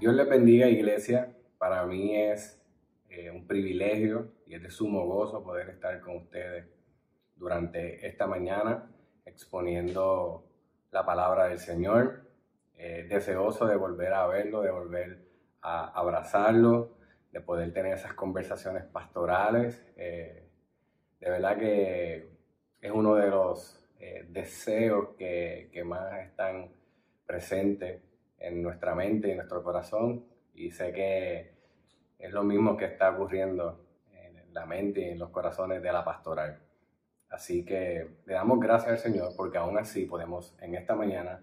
Dios les bendiga, iglesia. Para mí es eh, un privilegio y es de sumo gozo poder estar con ustedes durante esta mañana exponiendo la palabra del Señor. Eh, deseoso de volver a verlo, de volver a abrazarlo, de poder tener esas conversaciones pastorales. Eh, de verdad que es uno de los deseos que, que más están presentes en nuestra mente y en nuestro corazón. Y sé que es lo mismo que está ocurriendo en la mente y en los corazones de la pastoral. Así que le damos gracias al Señor porque aún así podemos en esta mañana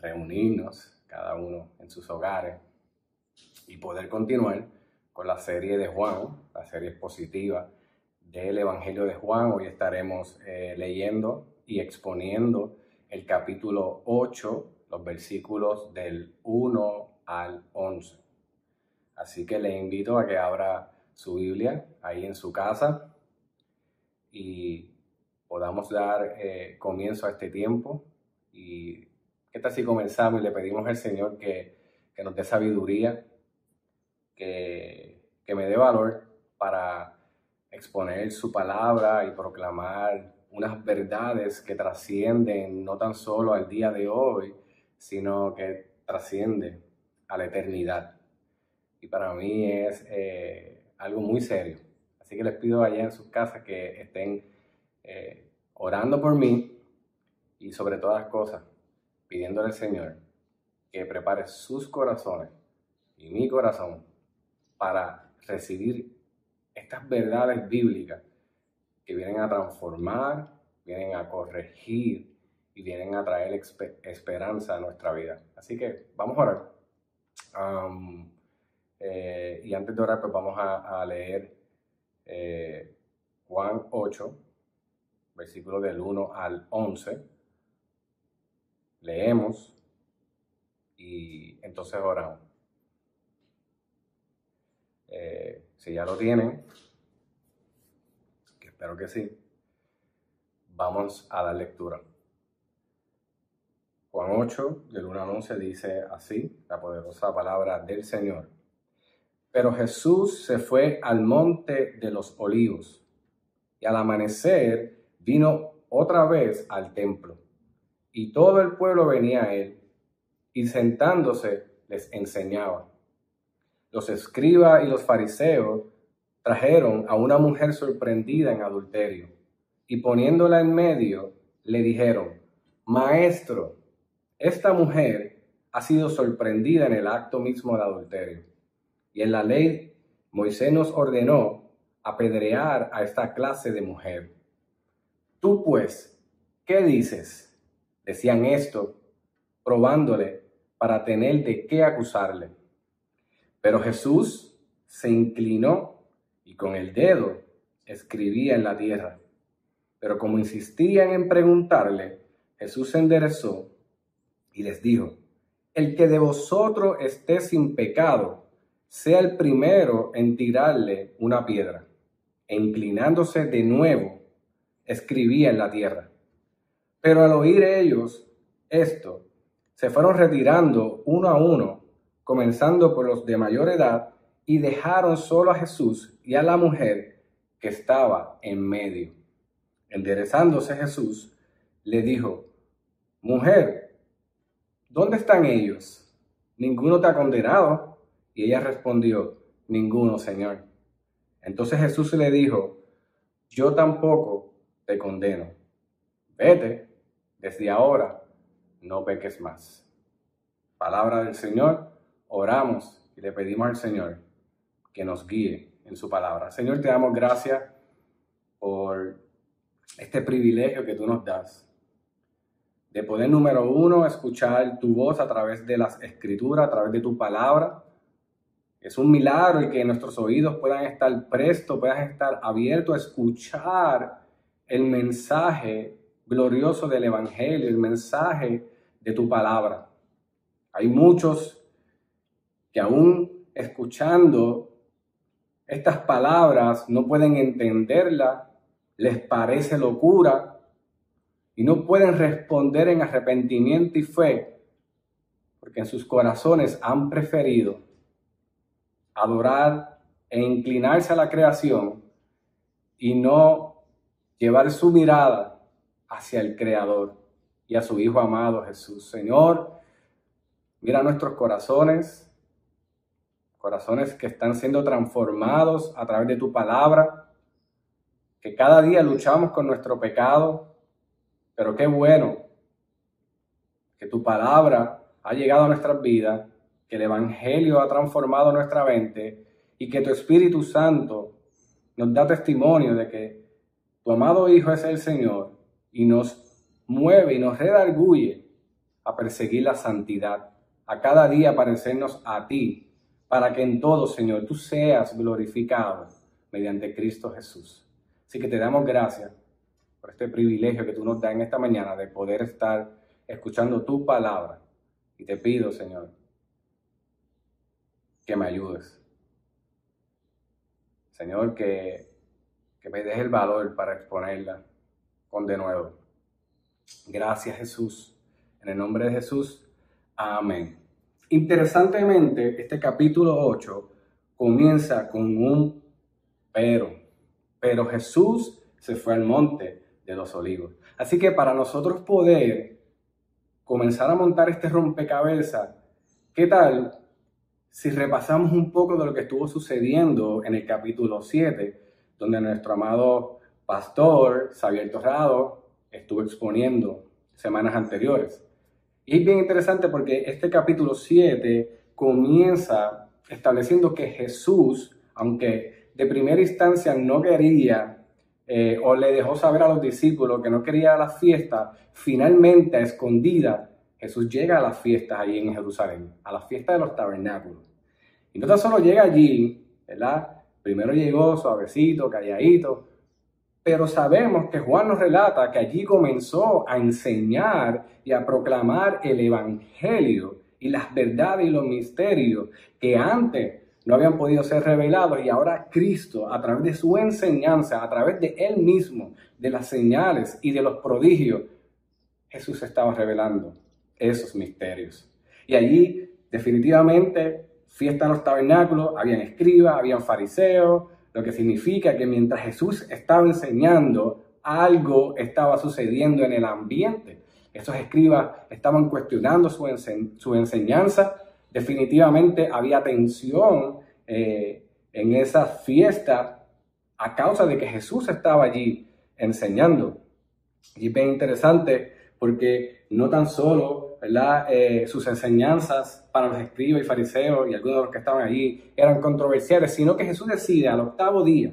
reunirnos cada uno en sus hogares y poder continuar con la serie de Juan, la serie expositiva del Evangelio de Juan. Hoy estaremos eh, leyendo y exponiendo el capítulo 8 los versículos del 1 al 11. Así que le invito a que abra su Biblia ahí en su casa y podamos dar eh, comienzo a este tiempo. Y qué tal si comenzamos y le pedimos al Señor que, que nos dé sabiduría, que, que me dé valor para exponer su palabra y proclamar unas verdades que trascienden no tan solo al día de hoy, sino que trasciende a la eternidad. Y para mí es eh, algo muy serio. Así que les pido allá en sus casas que estén eh, orando por mí y sobre todas las cosas, pidiéndole al Señor que prepare sus corazones y mi corazón para recibir estas verdades bíblicas que vienen a transformar, vienen a corregir y vienen a traer esperanza a nuestra vida. Así que vamos a orar. Eh, y antes de orar, pues vamos a, leer eh, Juan 8, versículos del 1 al 11. Leemos y entonces oramos. Eh, si ya lo tienen, que espero que sí, vamos a dar lectura. Juan 8, del 1 al 11 dice así, la poderosa palabra del Señor. Pero Jesús se fue al monte de los olivos y al amanecer vino otra vez al templo. Y todo el pueblo venía a él y sentándose les enseñaba. Los escribas y los fariseos trajeron a una mujer sorprendida en adulterio y poniéndola en medio le dijeron, Maestro, esta mujer ha sido sorprendida en el acto mismo de adulterio. Y en la ley Moisés nos ordenó apedrear a esta clase de mujer. Tú pues, ¿qué dices? Decían esto, probándole para tener de qué acusarle. Pero Jesús se inclinó y con el dedo escribía en la tierra. Pero como insistían en preguntarle, Jesús se enderezó y les dijo, el que de vosotros esté sin pecado, sea el primero en tirarle una piedra. E inclinándose de nuevo, escribía en la tierra. Pero al oír ellos esto, se fueron retirando uno a uno, comenzando por los de mayor edad, y dejaron solo a Jesús y a la mujer que estaba en medio. Enderezándose Jesús, le dijo, Mujer, ¿dónde están ellos? Ninguno te ha condenado. Y ella respondió, ninguno, Señor. Entonces Jesús le dijo, yo tampoco te condeno. Vete, desde ahora no peques más. Palabra del Señor, oramos y le pedimos al Señor que nos guíe en su palabra. Señor, te damos gracias por este privilegio que tú nos das de poder, número uno, escuchar tu voz a través de las escrituras, a través de tu palabra. Es un milagro el que nuestros oídos puedan estar prestos, puedan estar abiertos a escuchar el mensaje glorioso del Evangelio, el mensaje de tu palabra. Hay muchos que aún escuchando estas palabras no pueden entenderla, les parece locura, y no pueden responder en arrepentimiento y fe, porque en sus corazones han preferido adorar e inclinarse a la creación y no llevar su mirada hacia el Creador y a su Hijo amado Jesús. Señor, mira nuestros corazones, corazones que están siendo transformados a través de tu palabra, que cada día luchamos con nuestro pecado, pero qué bueno que tu palabra ha llegado a nuestras vidas, que el Evangelio ha transformado nuestra mente y que tu Espíritu Santo nos da testimonio de que tu amado Hijo es el Señor y nos mueve y nos redarguye a perseguir la santidad, a cada día parecernos a ti, para que en todo, Señor, tú seas glorificado mediante Cristo Jesús. Así que te damos gracias este privilegio que tú nos das en esta mañana de poder estar escuchando tu palabra. Y te pido, Señor, que me ayudes. Señor, que, que me des el valor para exponerla con de nuevo. Gracias Jesús. En el nombre de Jesús. Amén. Interesantemente, este capítulo 8 comienza con un pero. Pero Jesús se fue al monte de los olivos. Así que para nosotros poder comenzar a montar este rompecabezas, ¿qué tal si repasamos un poco de lo que estuvo sucediendo en el capítulo 7, donde nuestro amado pastor Xavier Torrado estuvo exponiendo semanas anteriores? Y es bien interesante porque este capítulo 7 comienza estableciendo que Jesús, aunque de primera instancia no quería eh, o le dejó saber a los discípulos que no quería la fiesta, finalmente a escondida Jesús llega a las fiestas allí en Jerusalén, a la fiesta de los tabernáculos. Y no tan solo llega allí, ¿verdad? Primero llegó suavecito, calladito, pero sabemos que Juan nos relata que allí comenzó a enseñar y a proclamar el Evangelio y las verdades y los misterios que antes no habían podido ser revelados y ahora Cristo, a través de su enseñanza, a través de Él mismo, de las señales y de los prodigios, Jesús estaba revelando esos misterios. Y allí definitivamente fiesta en los tabernáculos, habían escribas, habían fariseos, lo que significa que mientras Jesús estaba enseñando, algo estaba sucediendo en el ambiente. Esos escribas estaban cuestionando su, su enseñanza. Definitivamente había tensión eh, en esa fiesta a causa de que Jesús estaba allí enseñando. Y es bien interesante porque no tan solo eh, sus enseñanzas para los escribas y fariseos y algunos de los que estaban allí eran controversiales, sino que Jesús decide al octavo día,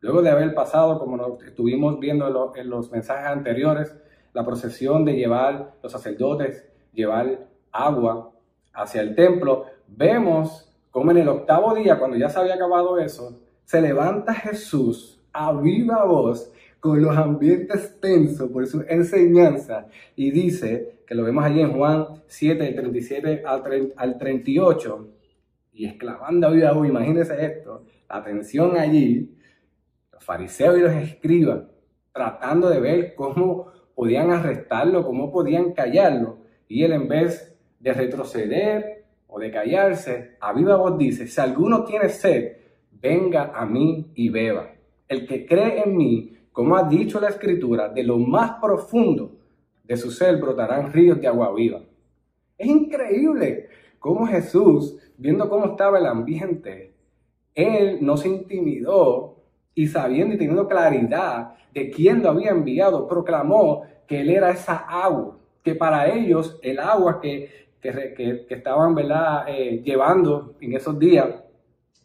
luego de haber pasado, como estuvimos viendo en, los mensajes anteriores, la procesión de llevar los sacerdotes, llevar agua hacia el templo, vemos como en el octavo día, cuando ya se había acabado eso, se levanta Jesús a viva voz con los ambientes tensos por su enseñanza y dice, que lo vemos allí en Juan 7, del 37 al, 38, y exclamando a viva voz, imagínense esto, la atención allí, los fariseos y los escribas, tratando de ver cómo podían arrestarlo, cómo podían callarlo, y él en vez de retroceder o de callarse, a viva voz dice, si alguno tiene sed, venga a mí y beba. El que cree en mí, como ha dicho la escritura, de lo más profundo de su ser brotarán ríos de agua viva. Es increíble cómo Jesús, viendo cómo estaba el ambiente, él no se intimidó y sabiendo y teniendo claridad de quién lo había enviado, proclamó que él era esa agua, que para ellos el agua que, que, estaban ¿verdad? Eh, llevando en esos días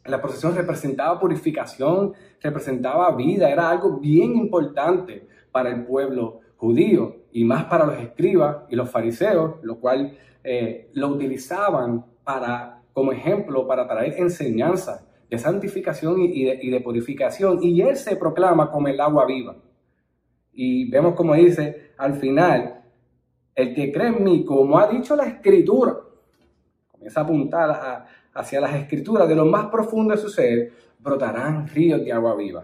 la procesión representaba purificación, representaba vida, era algo bien importante para el pueblo judío y más para los escribas y los fariseos, lo cual eh, lo utilizaban para, como ejemplo para traer enseñanza de santificación y, de, y de purificación. Y él se proclama como el agua viva. Y vemos como dice al final, el que cree en mí, como ha dicho la escritura, comienza a apuntar hacia las escrituras, de lo más profundo de su ser, brotarán ríos de agua viva.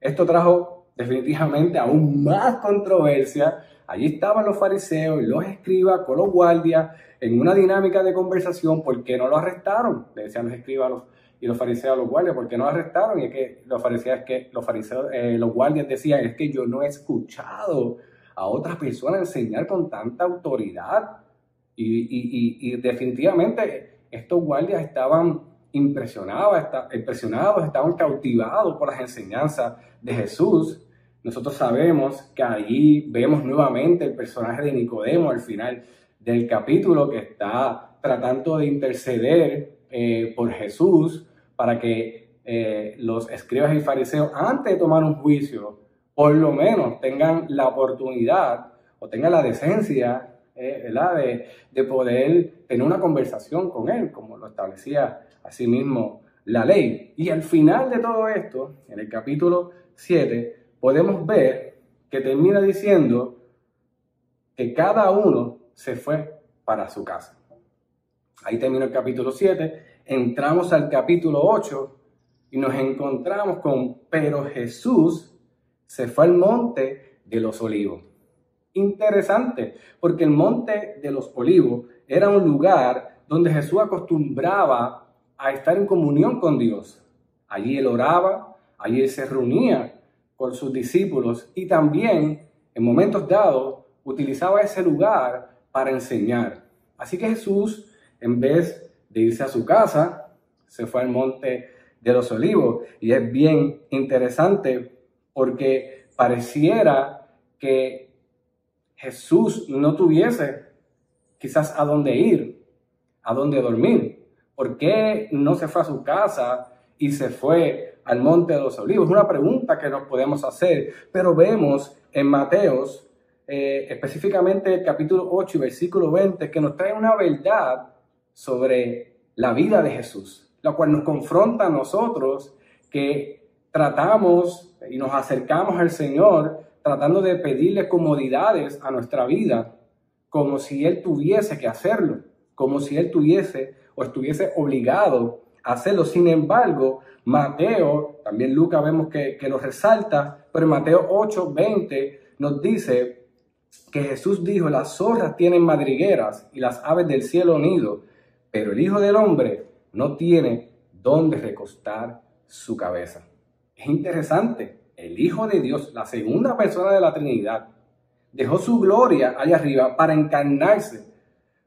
Esto trajo definitivamente aún más controversia. Allí estaban los fariseos y los escribas con los guardias en una dinámica de conversación. ¿Por qué no lo arrestaron? Le decían los escribas y los fariseos a los guardias, ¿por qué no lo arrestaron? Y es que los fariseos, que los fariseos, eh, los guardias decían, es que yo no he escuchado a otras personas enseñar con tanta autoridad. Y, definitivamente estos guardias estaban impresionados, impresionados, estaban cautivados por las enseñanzas de Jesús. Nosotros sabemos que allí vemos nuevamente el personaje de Nicodemo al final del capítulo que está tratando de interceder eh, por Jesús para que eh, los escribas y fariseos, antes de tomar un juicio, por lo menos tengan la oportunidad o tengan la decencia eh, de, de, poder tener una conversación con él, como lo establecía asimismo la ley. Y al final de todo esto, en el capítulo 7, podemos ver que termina diciendo que cada uno se fue para su casa. Ahí termina el capítulo 7, entramos al capítulo 8 y nos encontramos con, pero Jesús se fue al monte de los olivos. Interesante, porque el monte de los olivos era un lugar donde Jesús acostumbraba a estar en comunión con Dios. Allí él oraba, allí él se reunía con sus discípulos y también en momentos dados utilizaba ese lugar para enseñar. Así que Jesús, en vez de irse a su casa, se fue al monte de los olivos. Y es bien interesante porque pareciera que Jesús no tuviese quizás a dónde ir, a dónde dormir. ¿Por qué no se fue a su casa y se fue al Monte de los Olivos? Es una pregunta que nos podemos hacer, pero vemos en Mateos, eh, específicamente el capítulo 8 y versículo 20, que nos trae una verdad sobre la vida de Jesús, la cual nos confronta a nosotros que tratamos y nos acercamos al Señor tratando de pedirle comodidades a nuestra vida, como si Él tuviese que hacerlo, como si Él tuviese o estuviese obligado a hacerlo. Sin embargo, Mateo, también Lucas vemos que, que lo resalta, pero en Mateo 8, 20 nos dice que Jesús dijo, las zorras tienen madrigueras y las aves del cielo nido, pero el Hijo del Hombre no tiene dónde recostar su cabeza. Es interesante, el Hijo de Dios, la segunda persona de la Trinidad, dejó su gloria allá arriba para encarnarse,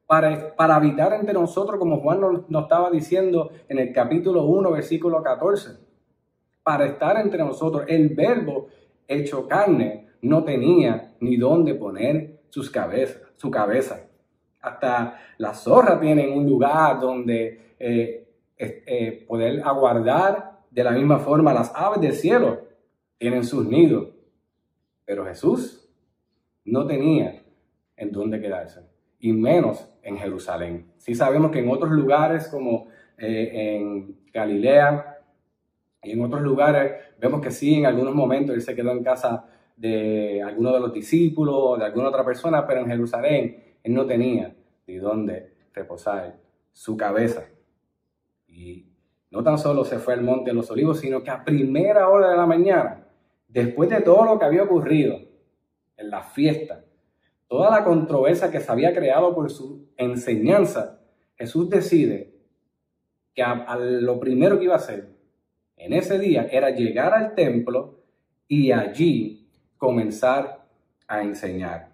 para, para habitar entre nosotros, como Juan nos, estaba diciendo en el capítulo 1, versículo 14, para estar entre nosotros. El verbo hecho carne no tenía ni dónde poner sus cabezas, su cabeza. Hasta las zorras tienen un lugar donde eh, eh, poder aguardar de la misma forma, las aves del cielo tienen sus nidos, pero Jesús no tenía en dónde quedarse, y menos en Jerusalén. Sí sabemos que en otros lugares como eh, en Galilea y en otros lugares vemos que sí, en algunos momentos él se quedó en casa de alguno de los discípulos o de alguna otra persona, pero en Jerusalén él no tenía de dónde reposar su cabeza. Y no tan solo se fue al monte de los olivos, sino que a primera hora de la mañana, después de todo lo que había ocurrido en la fiesta, toda la controversia que se había creado por su enseñanza, Jesús decide que a, lo primero que iba a hacer en ese día era llegar al templo y allí comenzar a enseñar.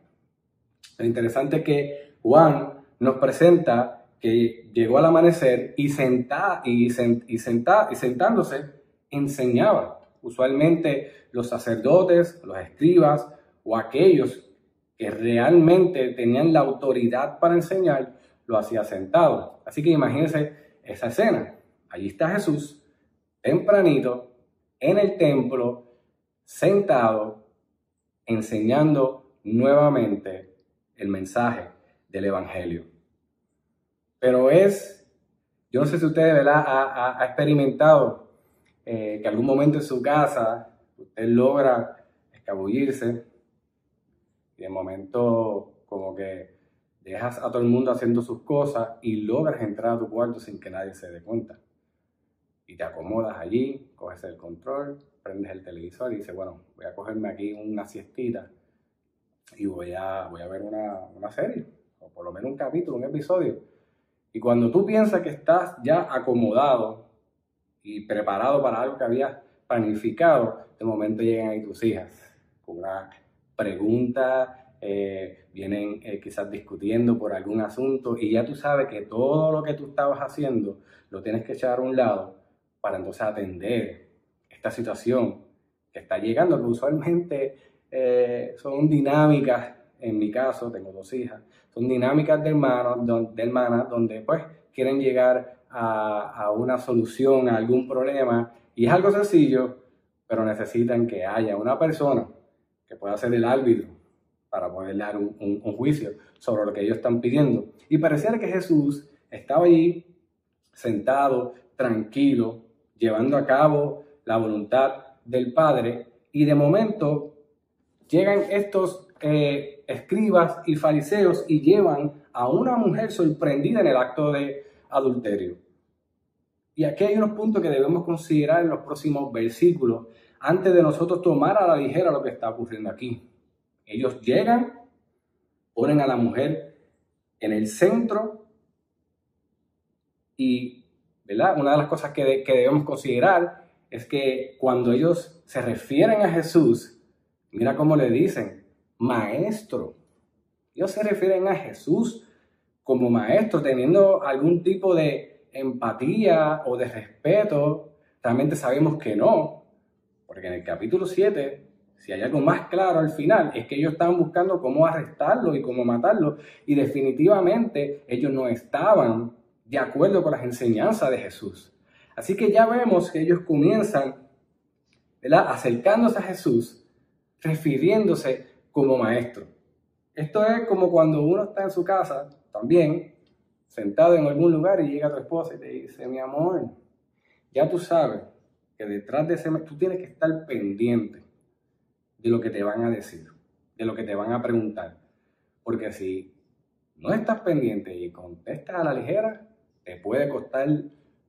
Lo interesante es que Juan nos presenta que llegó al amanecer y, senta, y, y, senta, y sentándose enseñaba. Usualmente los sacerdotes, los escribas o aquellos que realmente tenían la autoridad para enseñar, lo hacía sentado. Así que imagínense esa escena. Allí está Jesús, tempranito, en el templo, sentado, enseñando nuevamente el mensaje del Evangelio. Pero es, yo no sé si usted ¿verdad? Ha, experimentado eh, que algún momento en su casa usted logra escabullirse y de momento como que dejas a todo el mundo haciendo sus cosas y logras entrar a tu cuarto sin que nadie se dé cuenta. y te acomodas allí, coges el control, prendes el televisor y dices, bueno, voy a cogerme aquí una siestita y voy a, voy a ver una, una serie, o por lo menos un capítulo, un episodio. Y cuando tú piensas que estás ya acomodado y preparado para algo que habías planificado, de momento llegan ahí tus hijas con una pregunta, eh, vienen eh, quizás discutiendo por algún asunto y ya tú sabes que todo lo que tú estabas haciendo lo tienes que echar a un lado para entonces atender esta situación que está llegando, que usualmente eh, son dinámicas, en mi caso, tengo dos hijas, son dinámicas de hermanos, de hermanas, donde pues quieren llegar a, una solución a algún problema. Y es algo sencillo, pero necesitan que haya una persona que pueda ser el árbitro para poder dar un, juicio sobre lo que ellos están pidiendo. Y pareciera que Jesús estaba allí sentado, tranquilo, llevando a cabo la voluntad del Padre, y de momento llegan estos eh, escribas y fariseos y llevan a una mujer sorprendida en el acto de adulterio. Y aquí hay unos puntos que debemos considerar en los próximos versículos antes de nosotros tomar a la ligera lo que está ocurriendo aquí. Ellos llegan, ponen a la mujer en el centro y ¿verdad? una de las cosas que, que debemos considerar es que cuando ellos se refieren a Jesús, mira cómo le dicen, maestro. Ellos se refieren a Jesús como maestro, teniendo algún tipo de empatía o de respeto. Realmente sabemos que no, porque en el capítulo 7, si hay algo más claro al final, es que ellos estaban buscando cómo arrestarlo y cómo matarlo, y definitivamente ellos no estaban de acuerdo con las enseñanzas de Jesús. Así que ya vemos que ellos comienzan, ¿verdad? acercándose a Jesús, refiriéndose como maestro. Esto es como cuando uno está en su casa, también, sentado en algún lugar y llega tu esposa y te dice, mi amor, ya tú sabes que detrás de ese, tú tienes que estar pendiente de lo que te van a decir, de lo que te van a preguntar. Porque si no estás pendiente y contestas a la ligera, te puede costar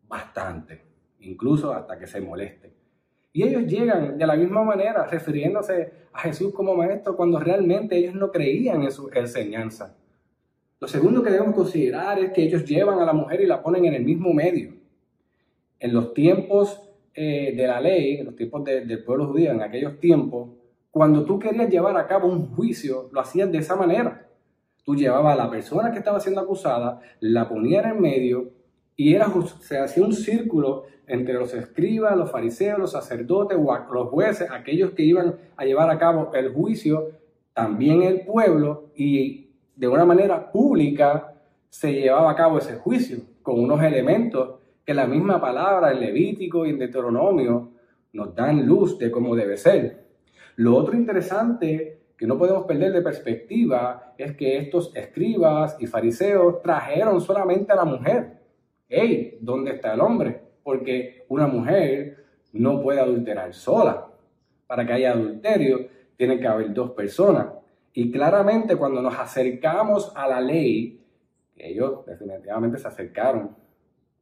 bastante, incluso hasta que se moleste. Y ellos llegan de la misma manera refiriéndose a Jesús como maestro cuando realmente ellos no creían en su enseñanza. Lo segundo que debemos considerar es que ellos llevan a la mujer y la ponen en el mismo medio. En los tiempos eh, de la ley, en los tiempos del pueblo judío, en aquellos tiempos, cuando tú querías llevar a cabo un juicio, lo hacías de esa manera. Tú llevabas a la persona que estaba siendo acusada, la ponías en el medio y era, se hacía un círculo entre los escribas, los fariseos, los sacerdotes, los jueces, aquellos que iban a llevar a cabo el juicio, también el pueblo, y de una manera pública se llevaba a cabo ese juicio, con unos elementos que la misma palabra en Levítico y en Deuteronomio nos dan luz de cómo debe ser. Lo otro interesante que no podemos perder de perspectiva es que estos escribas y fariseos trajeron solamente a la mujer. Hey, ¿dónde está el hombre? Porque una mujer no puede adulterar sola. Para que haya adulterio, tiene que haber dos personas. Y claramente cuando nos acercamos a la ley, ellos definitivamente se acercaron,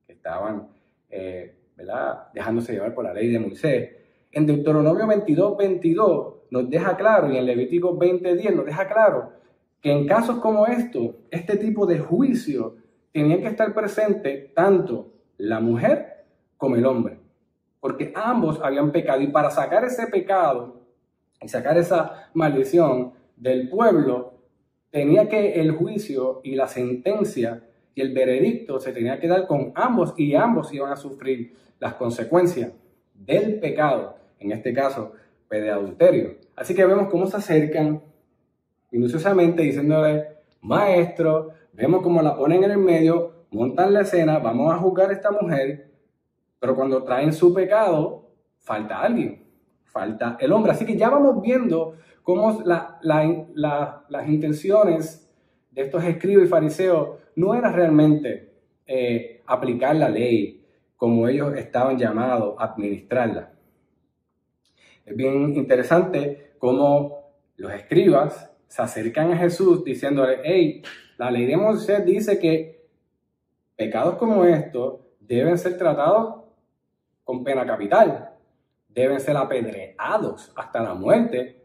estaban eh, ¿verdad? dejándose llevar por la ley de Moisés. En Deuteronomio 22, 22 nos deja claro, y en Levítico 20, 10 nos deja claro, que en casos como estos, este tipo de juicio tenía que estar presente tanto la mujer como el hombre, porque ambos habían pecado y para sacar ese pecado y sacar esa maldición del pueblo, tenía que el juicio y la sentencia y el veredicto se tenía que dar con ambos y ambos iban a sufrir las consecuencias del pecado, en este caso, pues, de adulterio. Así que vemos cómo se acercan minuciosamente diciéndole, maestro, vemos cómo la ponen en el medio, montan la escena, vamos a juzgar a esta mujer, pero cuando traen su pecado, falta alguien, falta el hombre. Así que ya vamos viendo cómo las intenciones de estos escribas y fariseos no era realmente eh, aplicar la ley como ellos estaban llamados a administrarla. Es bien interesante cómo los escribas se acercan a Jesús diciéndole, hey, la ley de Moisés dice que pecados como estos deben ser tratados con pena capital, deben ser apedreados hasta la muerte.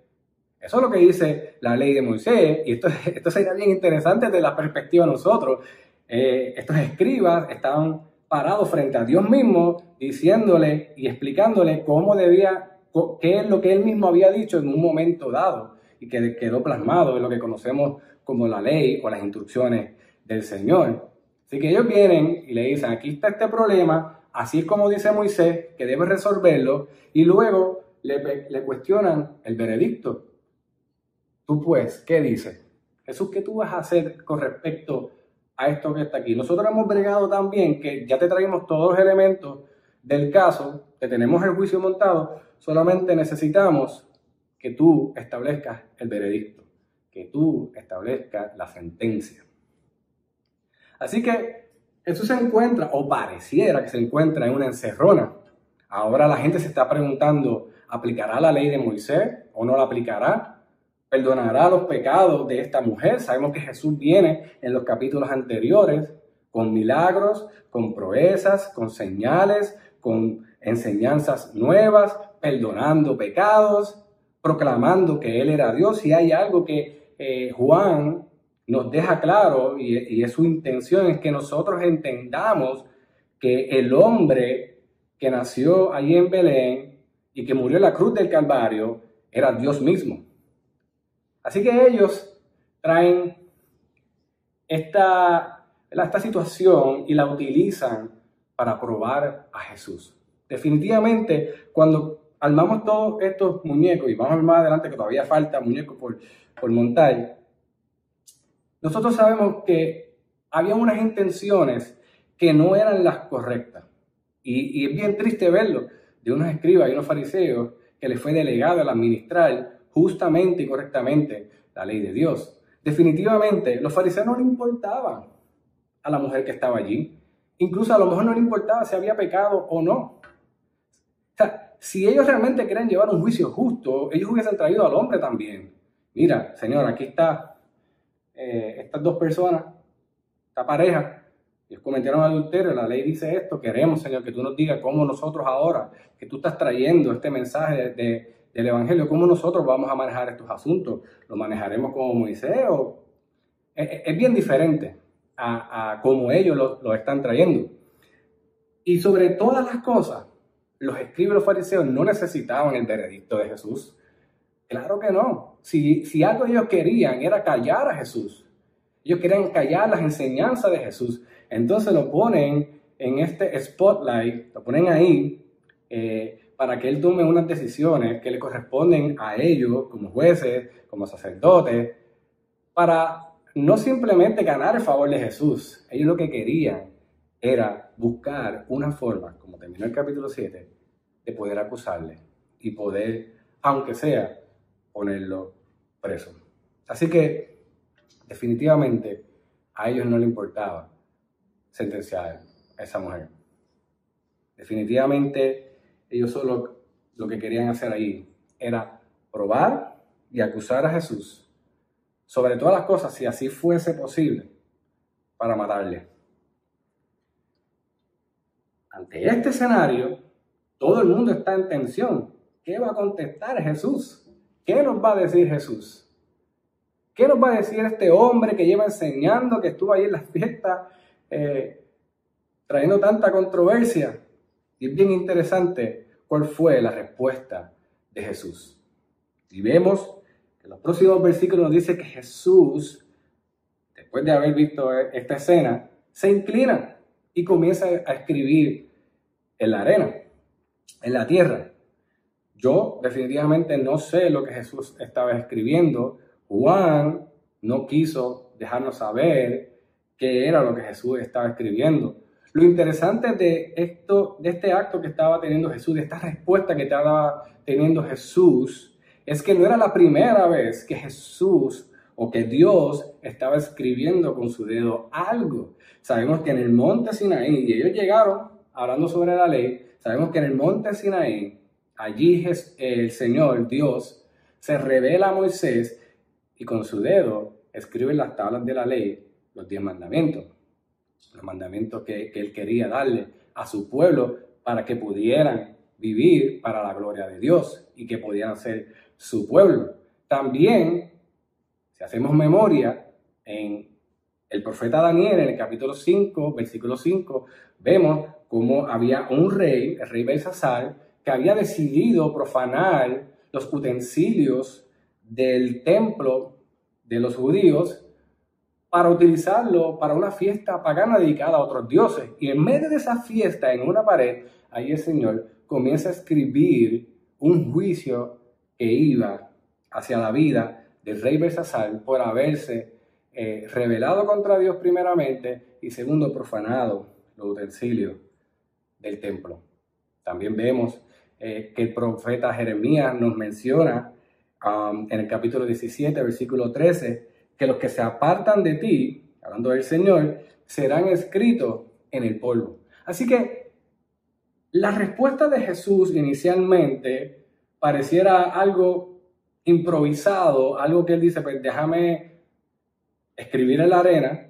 Eso es lo que dice la ley de Moisés, y esto, esto sería bien interesante desde la perspectiva de nosotros. Eh, estos escribas estaban parados frente a Dios mismo, diciéndole y explicándole cómo debía, qué es lo que él mismo había dicho en un momento dado, y que quedó plasmado en lo que conocemos como la ley o las instrucciones del Señor. Así que ellos vienen y le dicen, aquí está este problema, así es como dice Moisés, que debe resolverlo, y luego le, cuestionan el veredicto. Tú pues, ¿qué dices? Jesús, ¿qué tú vas a hacer con respecto a esto que está aquí? Nosotros hemos bregado también que ya te traímos todos los elementos del caso, que tenemos el juicio montado, solamente necesitamos que tú establezcas el veredicto, que tú establezcas la sentencia. Así que eso se encuentra, o pareciera que se encuentra en una encerrona. Ahora la gente se está preguntando, ¿aplicará la ley de Moisés o no la aplicará? ¿Perdonará los pecados de esta mujer? Sabemos que Jesús viene en los capítulos anteriores con milagros, con proezas, con señales, con enseñanzas nuevas, perdonando pecados, proclamando que Él era Dios. Y hay algo que eh, Juan nos deja claro, y, es su intención, es que nosotros entendamos que el hombre que nació allí en Belén y que murió en la cruz del Calvario era Dios mismo. Así que ellos traen esta, esta situación y la utilizan para probar a Jesús. Definitivamente, cuando armamos todos estos muñecos, y vamos a ver más adelante que todavía falta muñecos por, por montar, nosotros sabemos que había unas intenciones que no eran las correctas. Y, es bien triste verlo de unos escribas y unos fariseos que les fue delegado el administrar justamente y correctamente la ley de Dios. Definitivamente, los fariseos no le importaban a la mujer que estaba allí. Incluso a lo mejor no le importaba si había pecado o no. O sea, si ellos realmente querían llevar un juicio justo, ellos hubiesen traído al hombre también. Mira, Señor, aquí está eh, estas dos personas, esta pareja, ellos cometieron adulterio, la ley dice esto, queremos, Señor, que tú nos digas cómo nosotros ahora, que tú estás trayendo este mensaje de, del Evangelio, cómo nosotros vamos a manejar estos asuntos. ¿Lo manejaremos como Moisés o...? Es, bien diferente a, a cómo ellos lo, están trayendo. Y sobre todas las cosas, los escribas los fariseos no necesitaban el veredicto de Jesús. Claro que no. Si, algo ellos querían era callar a Jesús, ellos querían callar las enseñanzas de Jesús, entonces lo ponen en este spotlight, lo ponen ahí eh, para que él tome unas decisiones que le corresponden a ellos como jueces, como sacerdotes, para no simplemente ganar el favor de Jesús. Ellos lo que querían era buscar una forma, como terminó el capítulo 7, de poder acusarle y poder, aunque sea, ponerlo preso. Así que definitivamente a ellos no les importaba sentenciar a esa mujer. Definitivamente ellos solo lo que querían hacer ahí era probar y acusar a Jesús sobre todas las cosas, si así fuese posible, para matarle. Ante este escenario, todo el mundo está en tensión. ¿Qué va a contestar Jesús? ¿Qué nos va a decir Jesús? ¿Qué nos va a decir este hombre que lleva enseñando, que estuvo ahí en las fiestas, eh, trayendo tanta controversia? Y es bien interesante cuál fue la respuesta de Jesús. Y vemos que en los próximos versículos nos dice que Jesús, después de haber visto esta escena, se inclina y comienza a escribir en la arena, en la tierra. Yo definitivamente no sé lo que Jesús estaba escribiendo. Juan no quiso dejarnos saber qué era lo que Jesús estaba escribiendo. Lo interesante de esto, de este acto que estaba teniendo Jesús, de esta respuesta que estaba teniendo Jesús, es que no era la primera vez que Jesús o que Dios estaba escribiendo con su dedo algo. Sabemos que en el monte Sinaí, y ellos llegaron hablando sobre la ley, sabemos que en el monte Sinaí Allí el Señor, Dios, se revela a Moisés y con su dedo escribe las tablas de la ley los diez mandamientos. Los mandamientos que, él quería darle a su pueblo para que pudieran vivir para la gloria de Dios y que pudieran ser su pueblo. También, si hacemos memoria, en el profeta Daniel, en el capítulo 5, versículo 5, vemos cómo había un rey, el rey Belsasar, que había decidido profanar los utensilios del templo de los judíos para utilizarlo para una fiesta pagana dedicada a otros dioses. Y en medio de esa fiesta, en una pared, ahí el Señor comienza a escribir un juicio que iba hacia la vida del rey Belsasar por haberse eh, revelado contra Dios primeramente y segundo profanado los utensilios del templo. También vemos eh, que el profeta Jeremías nos menciona um, en el capítulo 17, versículo 13, que los que se apartan de ti, hablando del Señor, serán escritos en el polvo. Así que la respuesta de Jesús inicialmente pareciera algo improvisado, algo que él dice, pues déjame escribir en la arena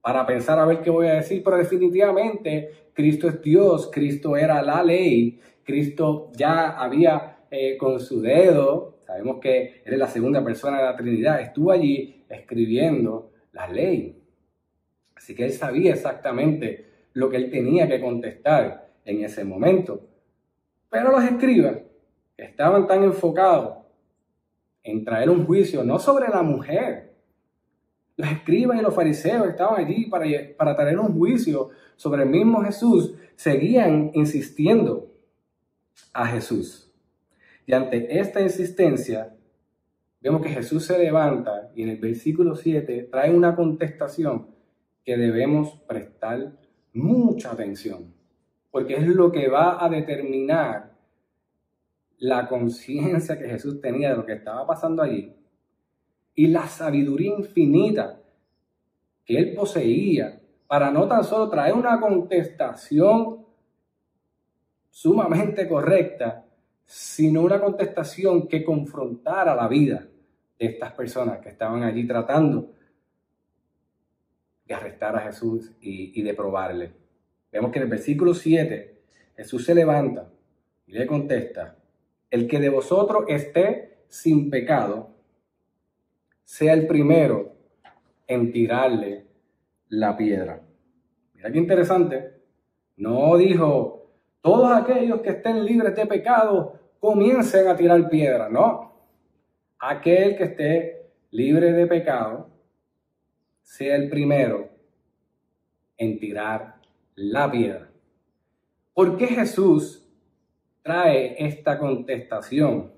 para pensar a ver qué voy a decir, pero definitivamente Cristo es Dios, Cristo era la ley, Cristo ya había eh, con su dedo, sabemos que Él es la segunda persona de la Trinidad, estuvo allí escribiendo la ley. Así que Él sabía exactamente lo que Él tenía que contestar en ese momento. Pero los escribas estaban tan enfocados en traer un juicio no sobre la mujer, los escribas y los fariseos estaban allí para, para traer un juicio sobre el mismo Jesús, seguían insistiendo a Jesús. Y ante esta insistencia, vemos que Jesús se levanta y en el versículo 7 trae una contestación que debemos prestar mucha atención, porque es lo que va a determinar la conciencia que Jesús tenía de lo que estaba pasando allí y la sabiduría infinita que él poseía para no tan solo traer una contestación sumamente correcta, sino una contestación que confrontara la vida de estas personas que estaban allí tratando de arrestar a Jesús y, de probarle. Vemos que en el versículo 7 Jesús se levanta y le contesta, el que de vosotros esté sin pecado, sea el primero en tirarle la piedra. Mira qué interesante. No dijo, todos aquellos que estén libres de pecado comiencen a tirar piedra. No. Aquel que esté libre de pecado sea el primero en tirar la piedra. ¿Por qué Jesús trae esta contestación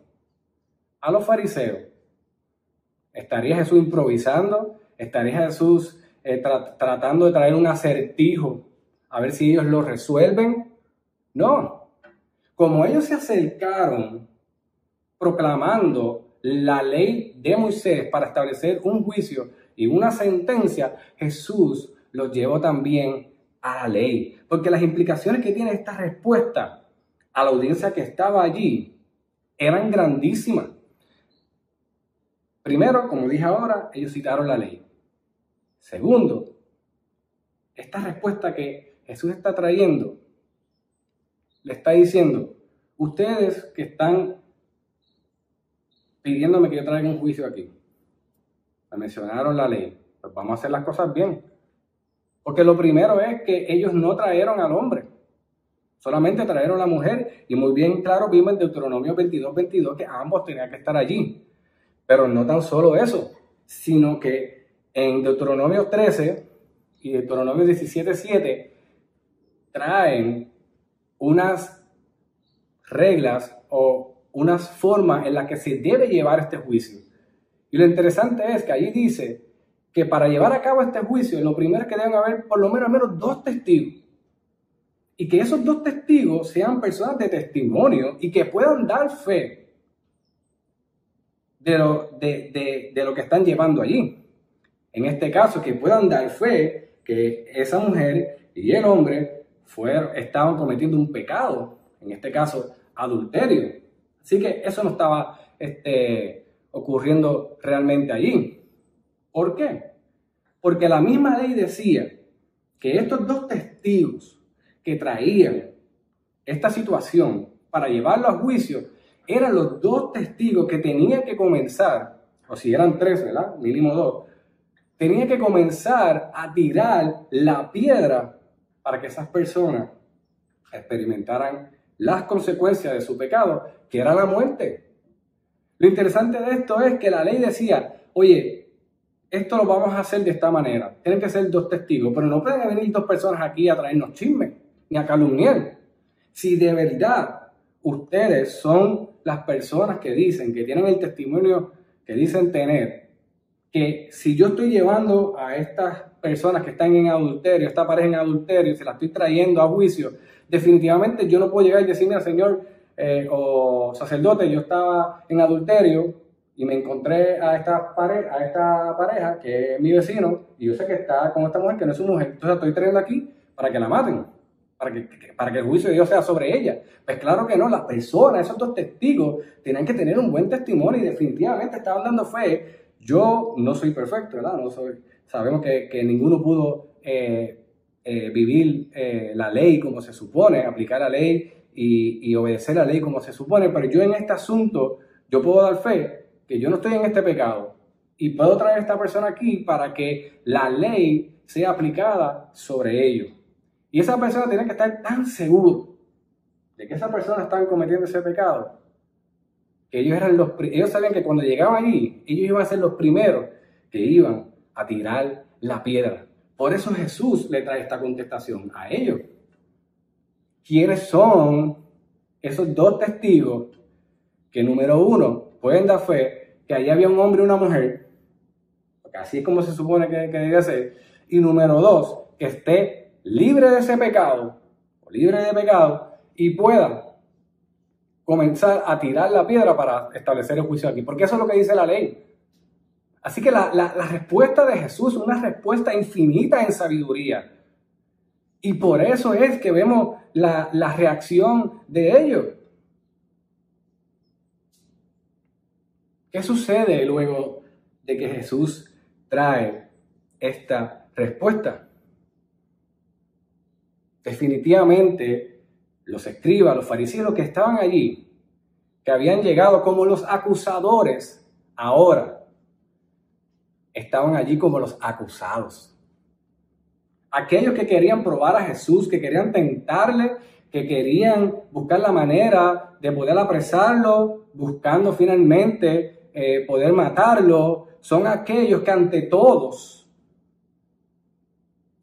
a los fariseos? ¿Estaría Jesús improvisando? ¿Estaría Jesús eh, tratando de traer un acertijo a ver si ellos lo resuelven? No. Como ellos se acercaron proclamando la ley de Moisés para establecer un juicio y una sentencia, Jesús los llevó también a la ley. Porque las implicaciones que tiene esta respuesta a la audiencia que estaba allí eran grandísimas. Primero, como dije ahora, ellos citaron la ley. Segundo, esta respuesta que Jesús está trayendo, le está diciendo, ustedes que están pidiéndome que yo traiga un juicio aquí, me mencionaron la ley, pues vamos a hacer las cosas bien. Porque lo primero es que ellos no trajeron al hombre, solamente trajeron a la mujer, y muy bien claro vimos en Deuteronomio 22, 22 que ambos tenían que estar allí. Pero no tan solo eso, sino que en Deuteronomio 13 y Deuteronomio 17, 7 traen unas reglas o unas formas en las que se debe llevar este juicio. Y lo interesante es que allí dice que para llevar a cabo este juicio, lo primero es que deben haber por lo menos, dos testigos. Y que esos dos testigos sean personas de testimonio y que puedan dar fe de lo, de, lo que están llevando allí. En este caso, que puedan dar fe que esa mujer y el hombre estaban cometiendo un pecado, en este caso, adulterio. Así que eso no estaba este, ocurriendo realmente allí. ¿Por qué? Porque la misma ley decía que estos dos testigos que traían esta situación para llevarlo a juicio eran los dos testigos que tenían que comenzar, o si eran tres, ¿verdad? Mínimo dos, tenían que comenzar a tirar la piedra para que esas personas experimentaran las consecuencias de su pecado, que era la muerte. Lo interesante de esto es que la ley decía, oye, esto lo vamos a hacer de esta manera. Tienen que ser dos testigos, pero no pueden venir dos personas aquí a traernos chismes, ni a calumniar. Si de verdad ustedes son las personas que dicen, que tienen el testimonio que dicen tener, que si yo estoy llevando a estas personas que están en adulterio, esta pareja en adulterio, se la estoy trayendo a juicio, definitivamente yo no puedo llegar y decirme al Señor eh, o sacerdote, yo estaba en adulterio y me encontré a esta, pareja, a esta pareja que es mi vecino y yo sé que está con esta mujer que no es su mujer, entonces estoy trayendo aquí para que la maten, para que, para que el juicio de Dios sea sobre ella. Pues claro que no, las personas, esos dos testigos, tienen que tener un buen testimonio y definitivamente estaban dando fe. Yo no soy perfecto, ¿verdad? No soy, sabemos que, que ninguno pudo eh, eh, vivir eh, la ley como se supone, aplicar la ley y, y obedecer la ley como se supone, pero yo en este asunto, yo puedo dar fe que yo no estoy en este pecado y puedo traer a esta persona aquí para que la ley sea aplicada sobre ellos. Y esa persona tiene que estar tan seguro de que esa persona está cometiendo ese pecado, ellos, eran los, ellos sabían que cuando llegaban allí, ellos iban a ser los primeros que iban a tirar la piedra. Por eso Jesús le trae esta contestación a ellos. ¿Quiénes son esos dos testigos que número uno pueden dar fe que allí había un hombre y una mujer, porque así es como se supone que, que debe ser, y número dos, que esté libre de ese pecado, o libre de pecado, y pueda comenzar a tirar la piedra para establecer el juicio aquí, porque eso es lo que dice la ley. Así que la, respuesta de Jesús es una respuesta infinita en sabiduría. Y por eso es que vemos la, la reacción de ellos. ¿Qué sucede luego de que Jesús trae esta respuesta? Definitivamente, los escribas, los fariseos que estaban allí, que habían llegado como los acusadores, ahora estaban allí como los acusados. Aquellos que querían probar a Jesús, que querían tentarle, que querían buscar la manera de poder apresarlo, buscando finalmente eh, poder matarlo, son aquellos que ante todos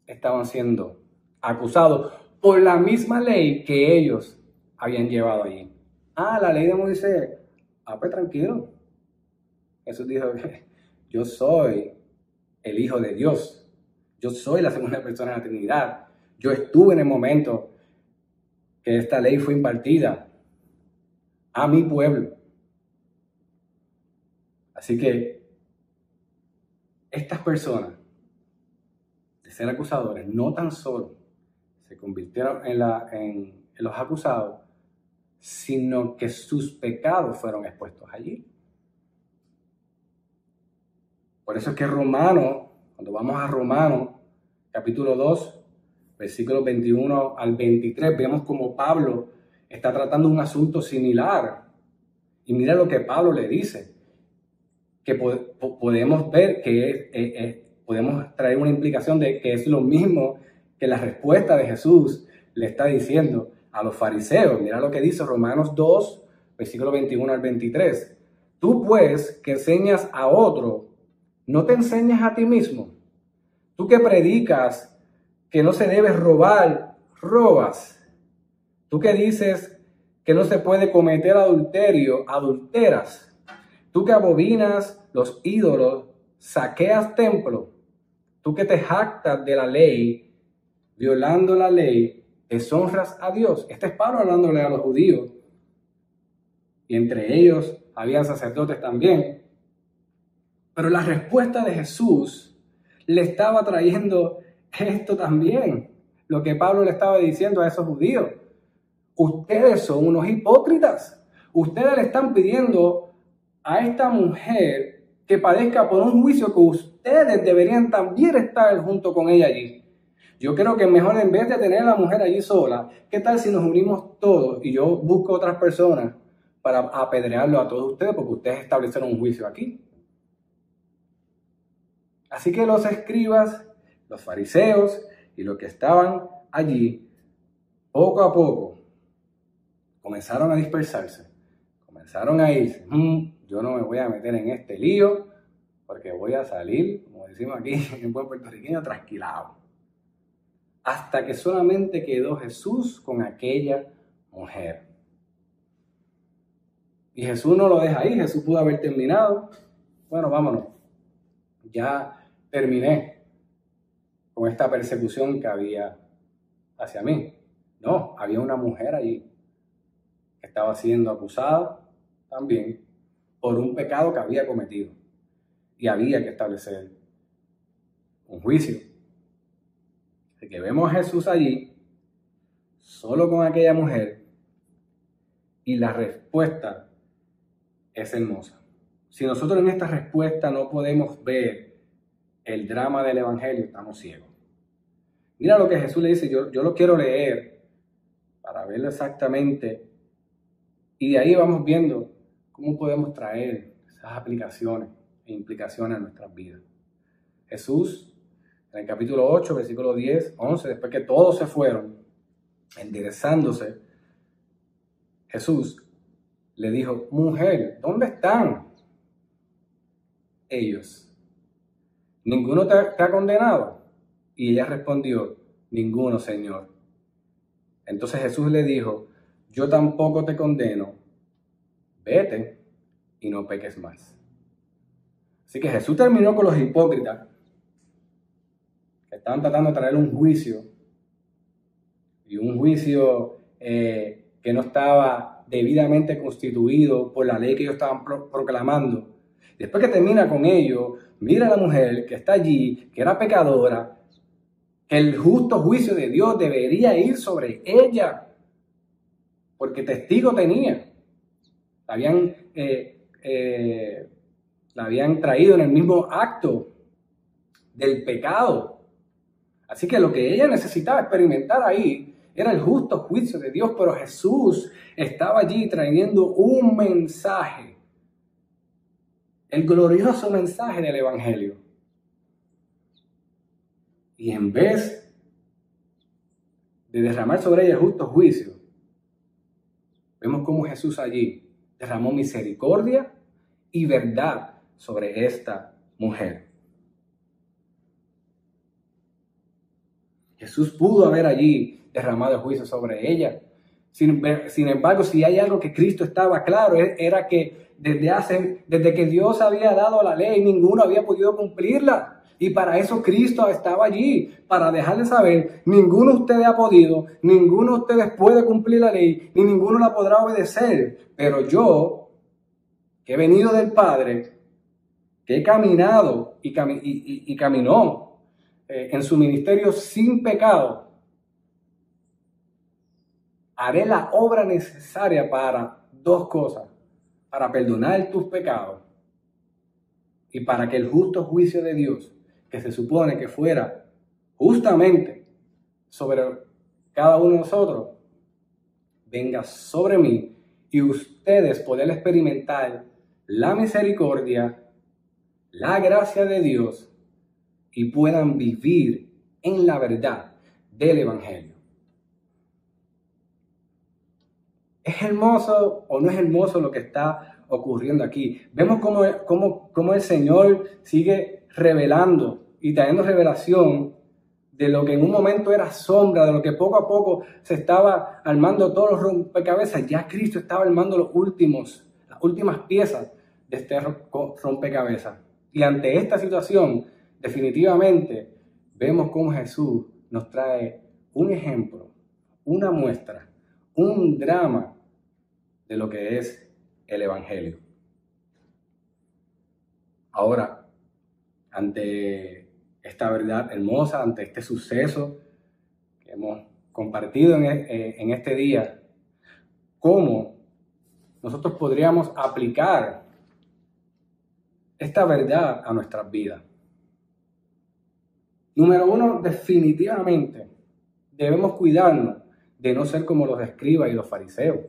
estaban siendo acusados por la misma ley que ellos habían llevado allí. Ah, la ley de Moisés. Ah, pues tranquilo. Jesús dijo, yo soy el Hijo de Dios. Yo soy la segunda persona de la Trinidad. Yo estuve en el momento que esta ley fue impartida a mi pueblo. Así que estas personas, de ser acusadores, no tan solo se convirtieron en, la, en, los acusados, sino que sus pecados fueron expuestos allí. Por eso es que Romano, cuando vamos a Romano, capítulo 2, versículos 21 al 23, vemos como Pablo está tratando un asunto similar. Y mira lo que Pablo le dice que podemos ver que podemos traer una implicación de que es lo mismo que la respuesta de Jesús le está diciendo a los fariseos. Mira lo que dice Romanos 2, versículo 21 al 23. Tú pues que enseñas a otro, no te enseñas a ti mismo. Tú que predicas que no se debe robar, robas. Tú que dices que no se puede cometer adulterio, adulteras. Tú que abominas los ídolos, saqueas templos, tú que te jactas de la ley, violando la ley, deshonras a Dios. Este es Pablo hablándole a los judíos. Y entre ellos habían sacerdotes también. Pero la respuesta de Jesús le estaba trayendo esto también. Lo que Pablo le estaba diciendo a esos judíos. Ustedes son unos hipócritas. Ustedes le están pidiendo a esta mujer que padezca por un juicio que ustedes deberían también estar junto con ella allí. Yo creo que mejor en vez de tener a la mujer allí sola, ¿qué tal si nos unimos todos y yo busco otras personas para apedrearlo a todos ustedes porque ustedes establecieron un juicio aquí? Así que los escribas, los fariseos y los que estaban allí, poco a poco, comenzaron a dispersarse, comenzaron a irse. Mm, yo no me voy a meter en este lío porque voy a salir, como decimos aquí en buen puertorriqueño, trasquilado. Hasta que solamente quedó Jesús con aquella mujer. Y Jesús no lo deja ahí, Jesús pudo haber terminado. Bueno, vámonos. Ya terminé con esta persecución que había hacia mí. No, había una mujer allí que estaba siendo acusada también por un pecado que había cometido. Y había que establecer un juicio. Así que vemos a Jesús allí, solo con aquella mujer, y la respuesta es hermosa. Si nosotros en esta respuesta no podemos ver el drama del Evangelio, estamos ciegos. Mira lo que Jesús le dice, yo, yo lo quiero leer para verlo exactamente. Y de ahí vamos viendo cómo podemos traer esas aplicaciones e implicaciones a nuestras vidas. Jesús, en el capítulo 8, versículo 10, 11, después que todos se fueron, enderezándose, Jesús le dijo, mujer, ¿dónde están ellos? ¿Ninguno te ha, condenado? Y ella respondió, ninguno, Señor. Entonces Jesús le dijo, yo tampoco te condeno, vete y no peques más. Así que Jesús terminó con los hipócritas que estaban tratando de traer un juicio y un juicio eh, que no estaba debidamente constituido por la ley que ellos estaban proclamando. Después que termina con ello, mira a la mujer que está allí, que era pecadora, el justo juicio de Dios debería ir sobre ella, porque testigo tenía. La habían, eh, eh, la habían traído en el mismo acto del pecado. Así que lo que ella necesitaba experimentar ahí era el justo juicio de Dios, pero Jesús estaba allí trayendo un mensaje el glorioso mensaje del Evangelio. Y en vez de derramar sobre ella justo juicio, vemos cómo Jesús allí derramó misericordia y verdad sobre esta mujer. Jesús pudo haber allí derramado juicio sobre ella. Sin, sin, embargo, si hay algo que Cristo estaba claro, era que desde, hace, desde que Dios había dado la ley, ninguno había podido cumplirla. Y para eso Cristo estaba allí, para dejarles saber, ninguno de ustedes ha podido, ninguno de ustedes puede cumplir la ley, ni ninguno la podrá obedecer. Pero yo, que he venido del Padre, que he caminado y, y, caminó eh, en su ministerio sin pecado, haré la obra necesaria para dos cosas para perdonar tus pecados y para que el justo juicio de Dios, que se supone que fuera justamente sobre cada uno de nosotros, venga sobre mí y ustedes poder experimentar la misericordia, la gracia de Dios y puedan vivir en la verdad del Evangelio. ¿Es hermoso o no es hermoso lo que está ocurriendo aquí? Vemos cómo, cómo, cómo el Señor sigue revelando y trayendo revelación de lo que en un momento era sombra, de lo que poco a poco se estaba armando todos los rompecabezas. Ya Cristo estaba armando los últimos, las últimas piezas de este rompecabezas. Y ante esta situación, definitivamente vemos cómo Jesús nos trae un ejemplo, una muestra un drama de lo que es el Evangelio. Ahora, ante esta verdad hermosa, ante este suceso que hemos compartido en, e, este día, ¿cómo nosotros podríamos aplicar esta verdad a nuestras vidas? Número uno, definitivamente debemos cuidarnos de no ser como los escribas y los fariseos,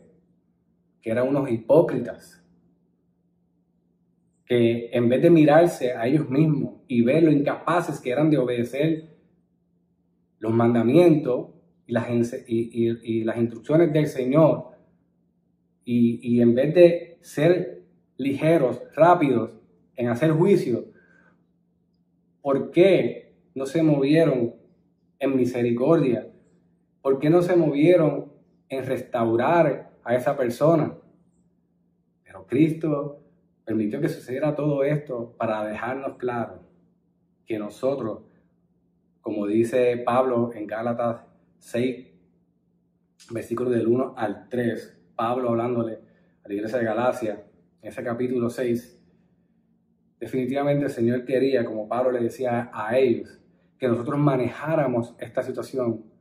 que eran unos hipócritas, que en vez de mirarse a ellos mismos y ver lo incapaces que eran de obedecer los mandamientos y las, instrucciones del Señor, y en vez de ser ligeros, rápidos en hacer juicio, ¿por qué no se movieron en misericordia? ¿Por qué no se movieron en restaurar a esa persona? Pero Cristo permitió que sucediera todo esto para dejarnos claro que nosotros, como dice Pablo en Gálatas 6, versículos del 1 al 3, Pablo hablándole a la iglesia de Galacia, en ese capítulo 6, definitivamente el Señor quería, como Pablo le decía a ellos, que nosotros manejáramos esta situación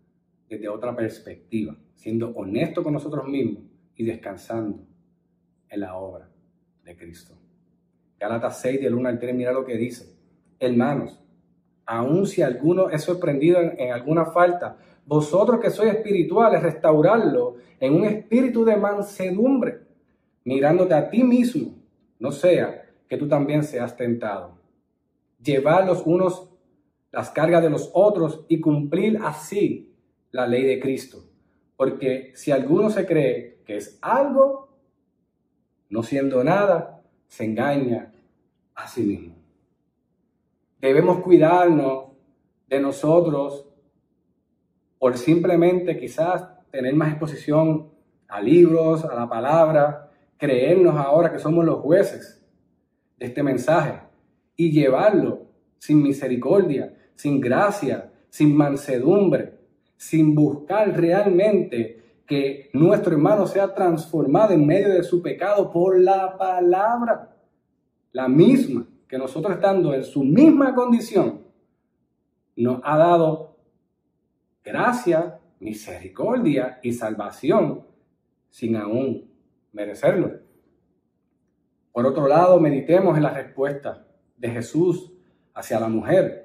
desde otra perspectiva, siendo honesto con nosotros mismos y descansando en la obra de Cristo. Gálatas 6, del 1 al 3, mira lo que dice. Hermanos, aun si alguno es sorprendido en, alguna falta, vosotros que sois espirituales, restaurarlo en un espíritu de mansedumbre, mirándote a ti mismo, no sea que tú también seas tentado. Llevar los unos las cargas de los otros y cumplir así la ley de Cristo. Porque si alguno se cree que es algo, no siendo nada, se engaña a sí mismo. Debemos cuidarnos de nosotros por simplemente quizás tener más exposición a libros, a la palabra, creernos ahora que somos los jueces de este mensaje y llevarlo sin misericordia, sin gracia, sin mansedumbre, sin buscar realmente que nuestro hermano sea transformado en medio de su pecado por la palabra, la misma que nosotros estando en su misma condición, nos ha dado gracia, misericordia y salvación sin aún merecerlo. Por otro lado, meditemos en la respuesta de Jesús hacia la mujer.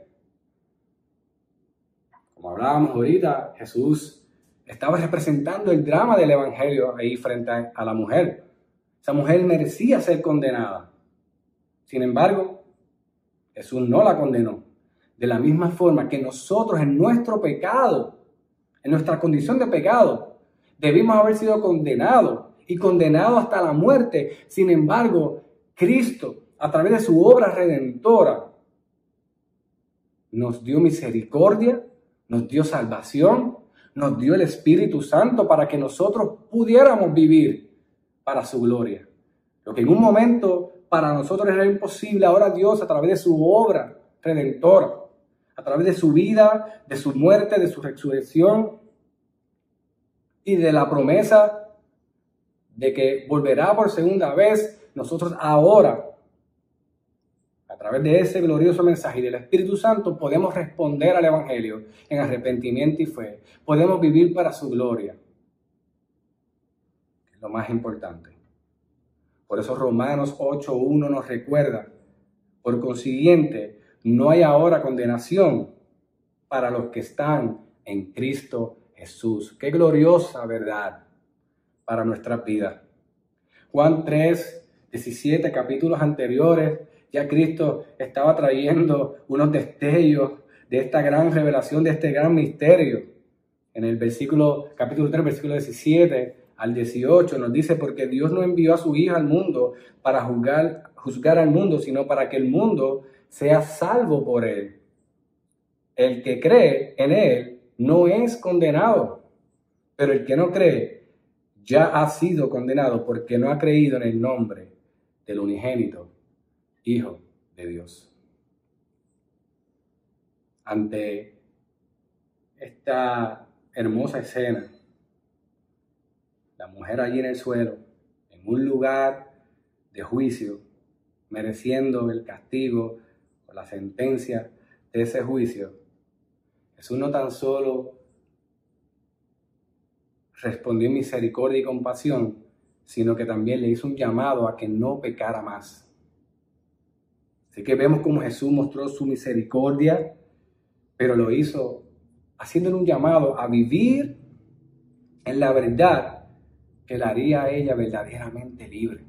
Como hablábamos ahorita, Jesús estaba representando el drama del Evangelio ahí frente a la mujer. Esa mujer merecía ser condenada. Sin embargo, Jesús no la condenó. De la misma forma que nosotros en nuestro pecado, en nuestra condición de pecado, debimos haber sido condenados y condenados hasta la muerte. Sin embargo, Cristo, a través de su obra redentora, nos dio misericordia nos dio salvación, nos dio el Espíritu Santo para que nosotros pudiéramos vivir para su gloria. Lo que en un momento para nosotros era imposible, ahora Dios a través de su obra redentora, a través de su vida, de su muerte, de su resurrección y de la promesa de que volverá por segunda vez, nosotros ahora a través de ese glorioso mensaje y del Espíritu Santo podemos responder al Evangelio en arrepentimiento y fe. Podemos vivir para su gloria. Es lo más importante. Por eso Romanos 8.1 nos recuerda, por consiguiente, no hay ahora condenación para los que están en Cristo Jesús. Qué gloriosa verdad para nuestra vida. Juan 3, 17 capítulos anteriores ya Cristo estaba trayendo unos destellos de esta gran revelación, de este gran misterio. En el versículo, capítulo 3, versículo 17 al 18 nos dice, porque Dios no envió a su Hijo al mundo para juzgar, juzgar al mundo, sino para que el mundo sea salvo por él. El que cree en él no es condenado, pero el que no cree ya ha sido condenado porque no ha creído en el nombre del unigénito Hijo de Dios. Ante esta hermosa escena, la mujer allí en el suelo, en un lugar de juicio, mereciendo el castigo o la sentencia de ese juicio, Jesús no tan solo respondió misericordia y compasión, sino que también le hizo un llamado a que no pecara más. Así que vemos cómo Jesús mostró su misericordia pero lo hizo haciéndole un llamado a vivir en la verdad que la haría a ella verdaderamente libre.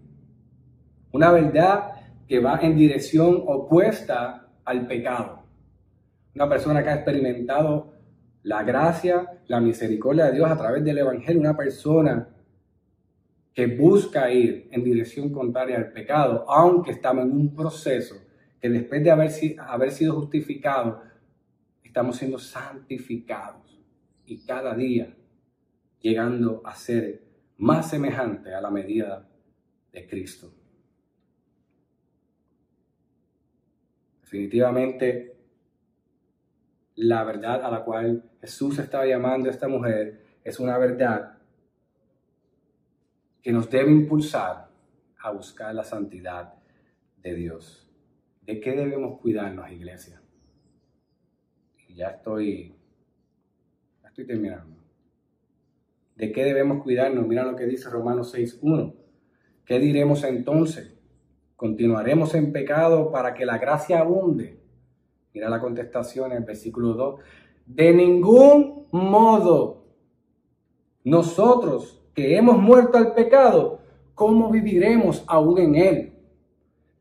Una verdad que va en dirección opuesta al pecado. Una persona que ha experimentado la gracia, la misericordia de Dios a través del Evangelio, una persona que busca ir en dirección contraria al pecado, aunque estamos en un proceso que después de haber, haber sido justificado, estamos siendo santificados y cada día llegando a ser más semejante a la medida de Cristo. Definitivamente, la verdad a la cual Jesús estaba llamando a esta mujer es una verdad que nos debe impulsar a buscar la santidad de Dios. ¿De qué debemos cuidarnos, iglesia? ya estoy, ya estoy terminando. ¿De qué debemos cuidarnos? Mira lo que dice Romanos 6.1. ¿Qué diremos entonces? ¿Continuaremos en pecado para que la gracia abunde? Mira la contestación en el versículo 2. De ningún modo. Nosotros que hemos muerto al pecado, ¿cómo viviremos aún en él?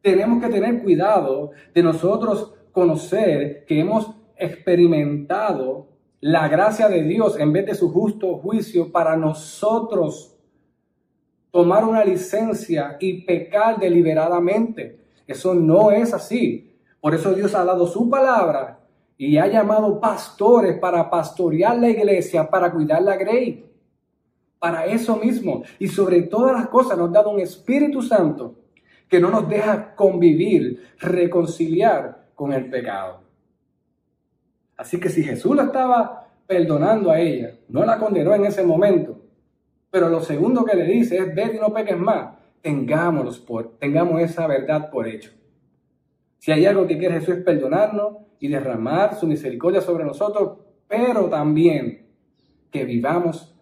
Tenemos que tener cuidado de nosotros conocer que hemos experimentado la gracia de Dios en vez de su justo juicio para nosotros tomar una licencia y pecar deliberadamente. Eso no es así. Por eso Dios ha dado su palabra y ha llamado pastores para pastorear la iglesia, para cuidar la grey. Para eso mismo. Y sobre todas las cosas nos ha dado un Espíritu Santo que no nos deja convivir, reconciliar con el pecado. Así que si Jesús la estaba perdonando a ella, no la condenó en ese momento, pero lo segundo que le dice es, ve y no peques más, por, tengamos esa verdad por hecho. Si hay algo que quiere Jesús es perdonarnos y derramar su misericordia sobre nosotros, pero también que vivamos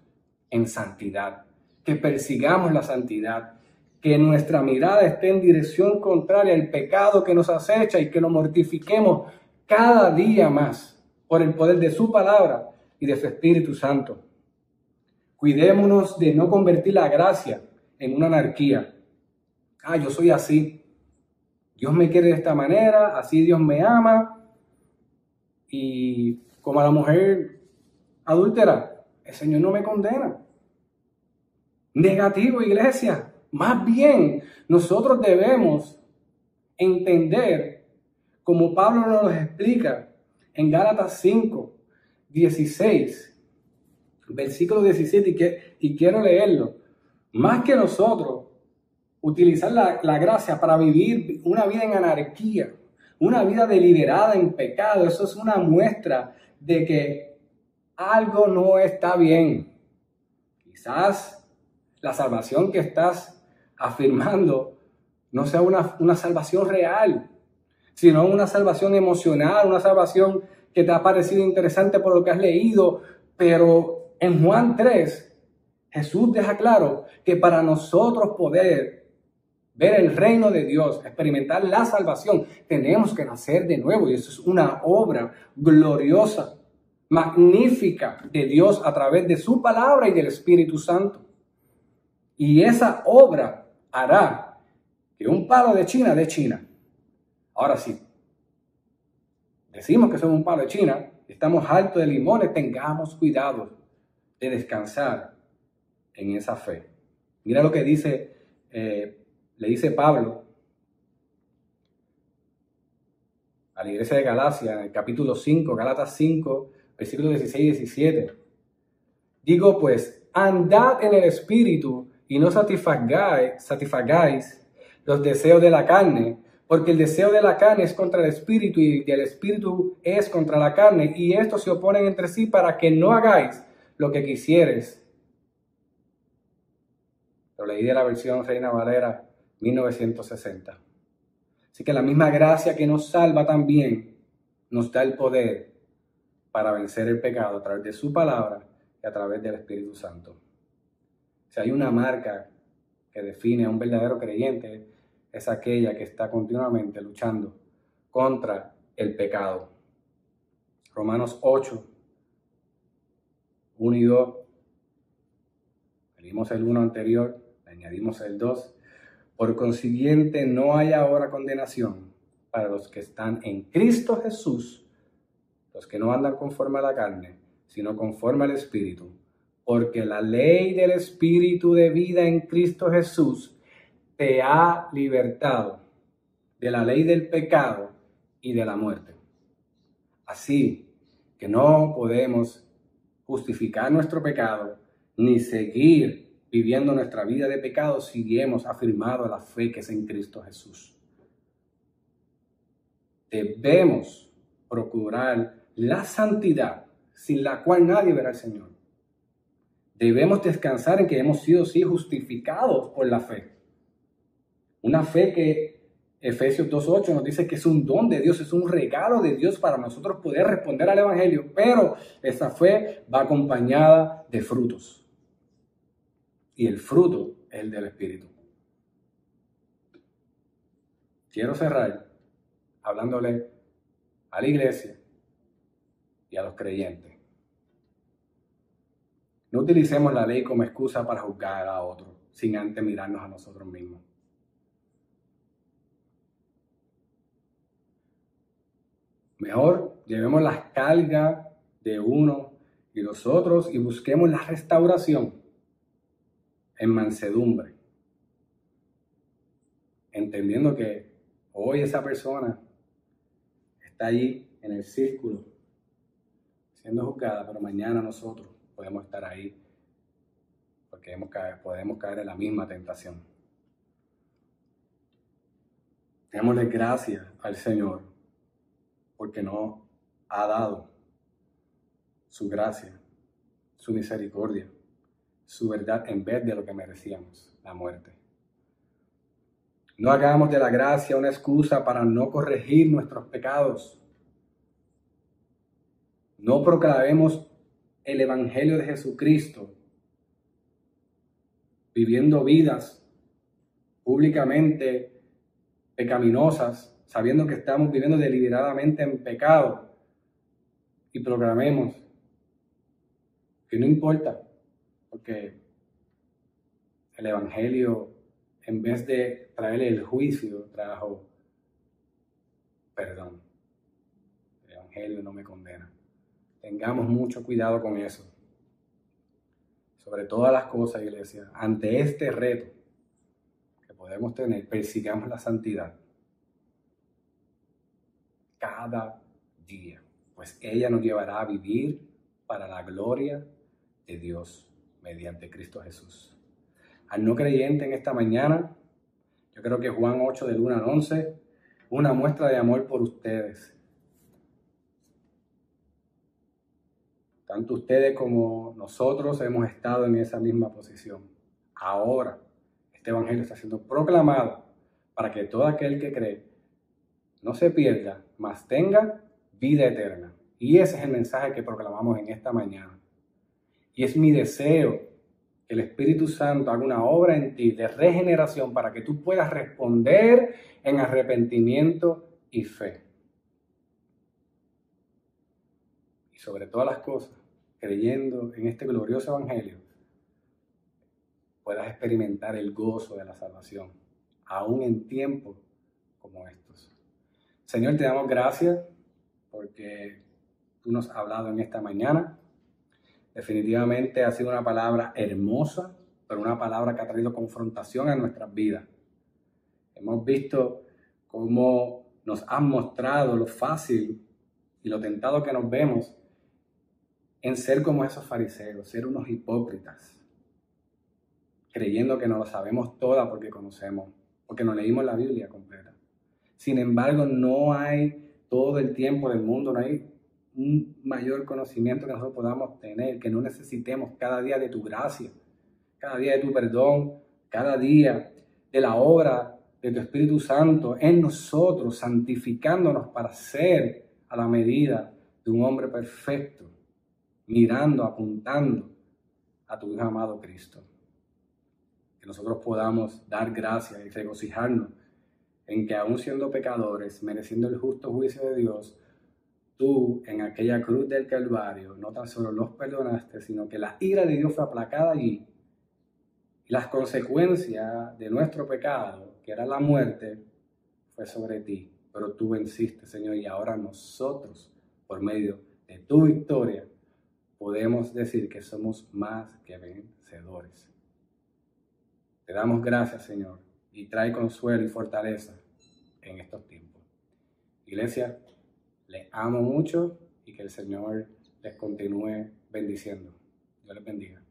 en santidad, que persigamos la santidad, que nuestra mirada esté en dirección contraria al pecado que nos acecha y que lo mortifiquemos cada día más por el poder de su palabra y de su Espíritu Santo. Cuidémonos de no convertir la gracia en una anarquía. Ah, yo soy así. Dios me quiere de esta manera, así Dios me ama. Y como a la mujer adúltera, el Señor no me condena. Negativo, iglesia. Más bien, nosotros debemos entender, como Pablo nos explica, en Gálatas 5, 16, versículo 17, y, que, y quiero leerlo. Más que nosotros, utilizar la, la gracia para vivir una vida en anarquía, una vida deliberada en pecado, eso es una muestra de que algo no está bien. Quizás la salvación que estás afirmando no sea una, una salvación real sino una salvación emocional, una salvación que te ha parecido interesante por lo que has leído, pero en Juan 3, Jesús deja claro que para nosotros poder ver el reino de Dios, experimentar la salvación, tenemos que nacer de nuevo. Y eso es una obra gloriosa, magnífica de Dios a través de su palabra y del Espíritu Santo. Y esa obra hará que un palo de China de China Ahora sí, decimos que somos un palo de China, estamos altos de limones, tengamos cuidado de descansar en esa fe. Mira lo que dice, eh, le dice Pablo a la iglesia de Galacia, en el capítulo 5, Galatas 5, versículos 16 y 17. Digo pues, andad en el espíritu y no satisfagáis, los deseos de la carne, porque el deseo de la carne es contra el espíritu y el espíritu es contra la carne, y estos se oponen entre sí para que no hagáis lo que quisieres. Lo leí de la versión Reina Valera 1960. Así que la misma gracia que nos salva también nos da el poder para vencer el pecado a través de su palabra y a través del Espíritu Santo. Si hay una marca que define a un verdadero creyente, es aquella que está continuamente luchando contra el pecado. Romanos 8, 1 y 2. Leímos el 1 anterior, le añadimos el 2. Por consiguiente, no hay ahora condenación para los que están en Cristo Jesús, los que no andan conforme a la carne, sino conforme al Espíritu. Porque la ley del Espíritu de vida en Cristo Jesús te ha libertado de la ley del pecado y de la muerte. Así que no podemos justificar nuestro pecado ni seguir viviendo nuestra vida de pecado si hemos afirmado la fe que es en Cristo Jesús. Debemos procurar la santidad sin la cual nadie verá al Señor. Debemos descansar en que hemos sido sí justificados por la fe. Una fe que Efesios 2.8 nos dice que es un don de Dios, es un regalo de Dios para nosotros poder responder al Evangelio, pero esa fe va acompañada de frutos. Y el fruto es el del Espíritu. Quiero cerrar hablándole a la iglesia y a los creyentes. No utilicemos la ley como excusa para juzgar a otros sin antes mirarnos a nosotros mismos. Mejor llevemos las cargas de uno y los otros y busquemos la restauración en mansedumbre. Entendiendo que hoy esa persona está ahí en el círculo siendo juzgada, pero mañana nosotros podemos estar ahí porque podemos caer en la misma tentación. Démosle gracias al Señor porque no ha dado su gracia, su misericordia, su verdad en vez de lo que merecíamos, la muerte. No hagamos de la gracia una excusa para no corregir nuestros pecados. No proclamemos el Evangelio de Jesucristo viviendo vidas públicamente pecaminosas sabiendo que estamos viviendo deliberadamente en pecado, y programemos que no importa, porque el Evangelio, en vez de traerle el juicio, trajo perdón. El Evangelio no me condena. Tengamos mucho cuidado con eso. Sobre todas las cosas, iglesia, ante este reto que podemos tener, persigamos la santidad cada día, pues ella nos llevará a vivir para la gloria de Dios mediante Cristo Jesús. Al no creyente en esta mañana, yo creo que Juan 8 del 1 al 11, una muestra de amor por ustedes. Tanto ustedes como nosotros hemos estado en esa misma posición. Ahora, este Evangelio está siendo proclamado para que todo aquel que cree no se pierda, mas tenga vida eterna. Y ese es el mensaje que proclamamos en esta mañana. Y es mi deseo que el Espíritu Santo haga una obra en ti de regeneración para que tú puedas responder en arrepentimiento y fe. Y sobre todas las cosas, creyendo en este glorioso Evangelio, puedas experimentar el gozo de la salvación, aún en tiempos como estos. Señor, te damos gracias porque tú nos has hablado en esta mañana. Definitivamente ha sido una palabra hermosa, pero una palabra que ha traído confrontación a nuestras vidas. Hemos visto cómo nos han mostrado lo fácil y lo tentado que nos vemos en ser como esos fariseos, ser unos hipócritas, creyendo que no lo sabemos toda porque conocemos, porque no leímos la Biblia completa. Sin embargo, no hay todo el tiempo del mundo, no hay un mayor conocimiento que nosotros podamos tener, que no necesitemos cada día de tu gracia, cada día de tu perdón, cada día de la obra de tu Espíritu Santo en nosotros, santificándonos para ser a la medida de un hombre perfecto, mirando, apuntando a tu Hijo amado Cristo. Que nosotros podamos dar gracias y regocijarnos en que aún siendo pecadores, mereciendo el justo juicio de Dios, tú en aquella cruz del Calvario no tan solo los perdonaste, sino que la ira de Dios fue aplacada allí. Y las consecuencias de nuestro pecado, que era la muerte, fue sobre ti. Pero tú venciste, Señor, y ahora nosotros, por medio de tu victoria, podemos decir que somos más que vencedores. Te damos gracias, Señor, y trae consuelo y fortaleza en estos tiempos. Iglesia, les amo mucho y que el Señor les continúe bendiciendo. Dios les bendiga.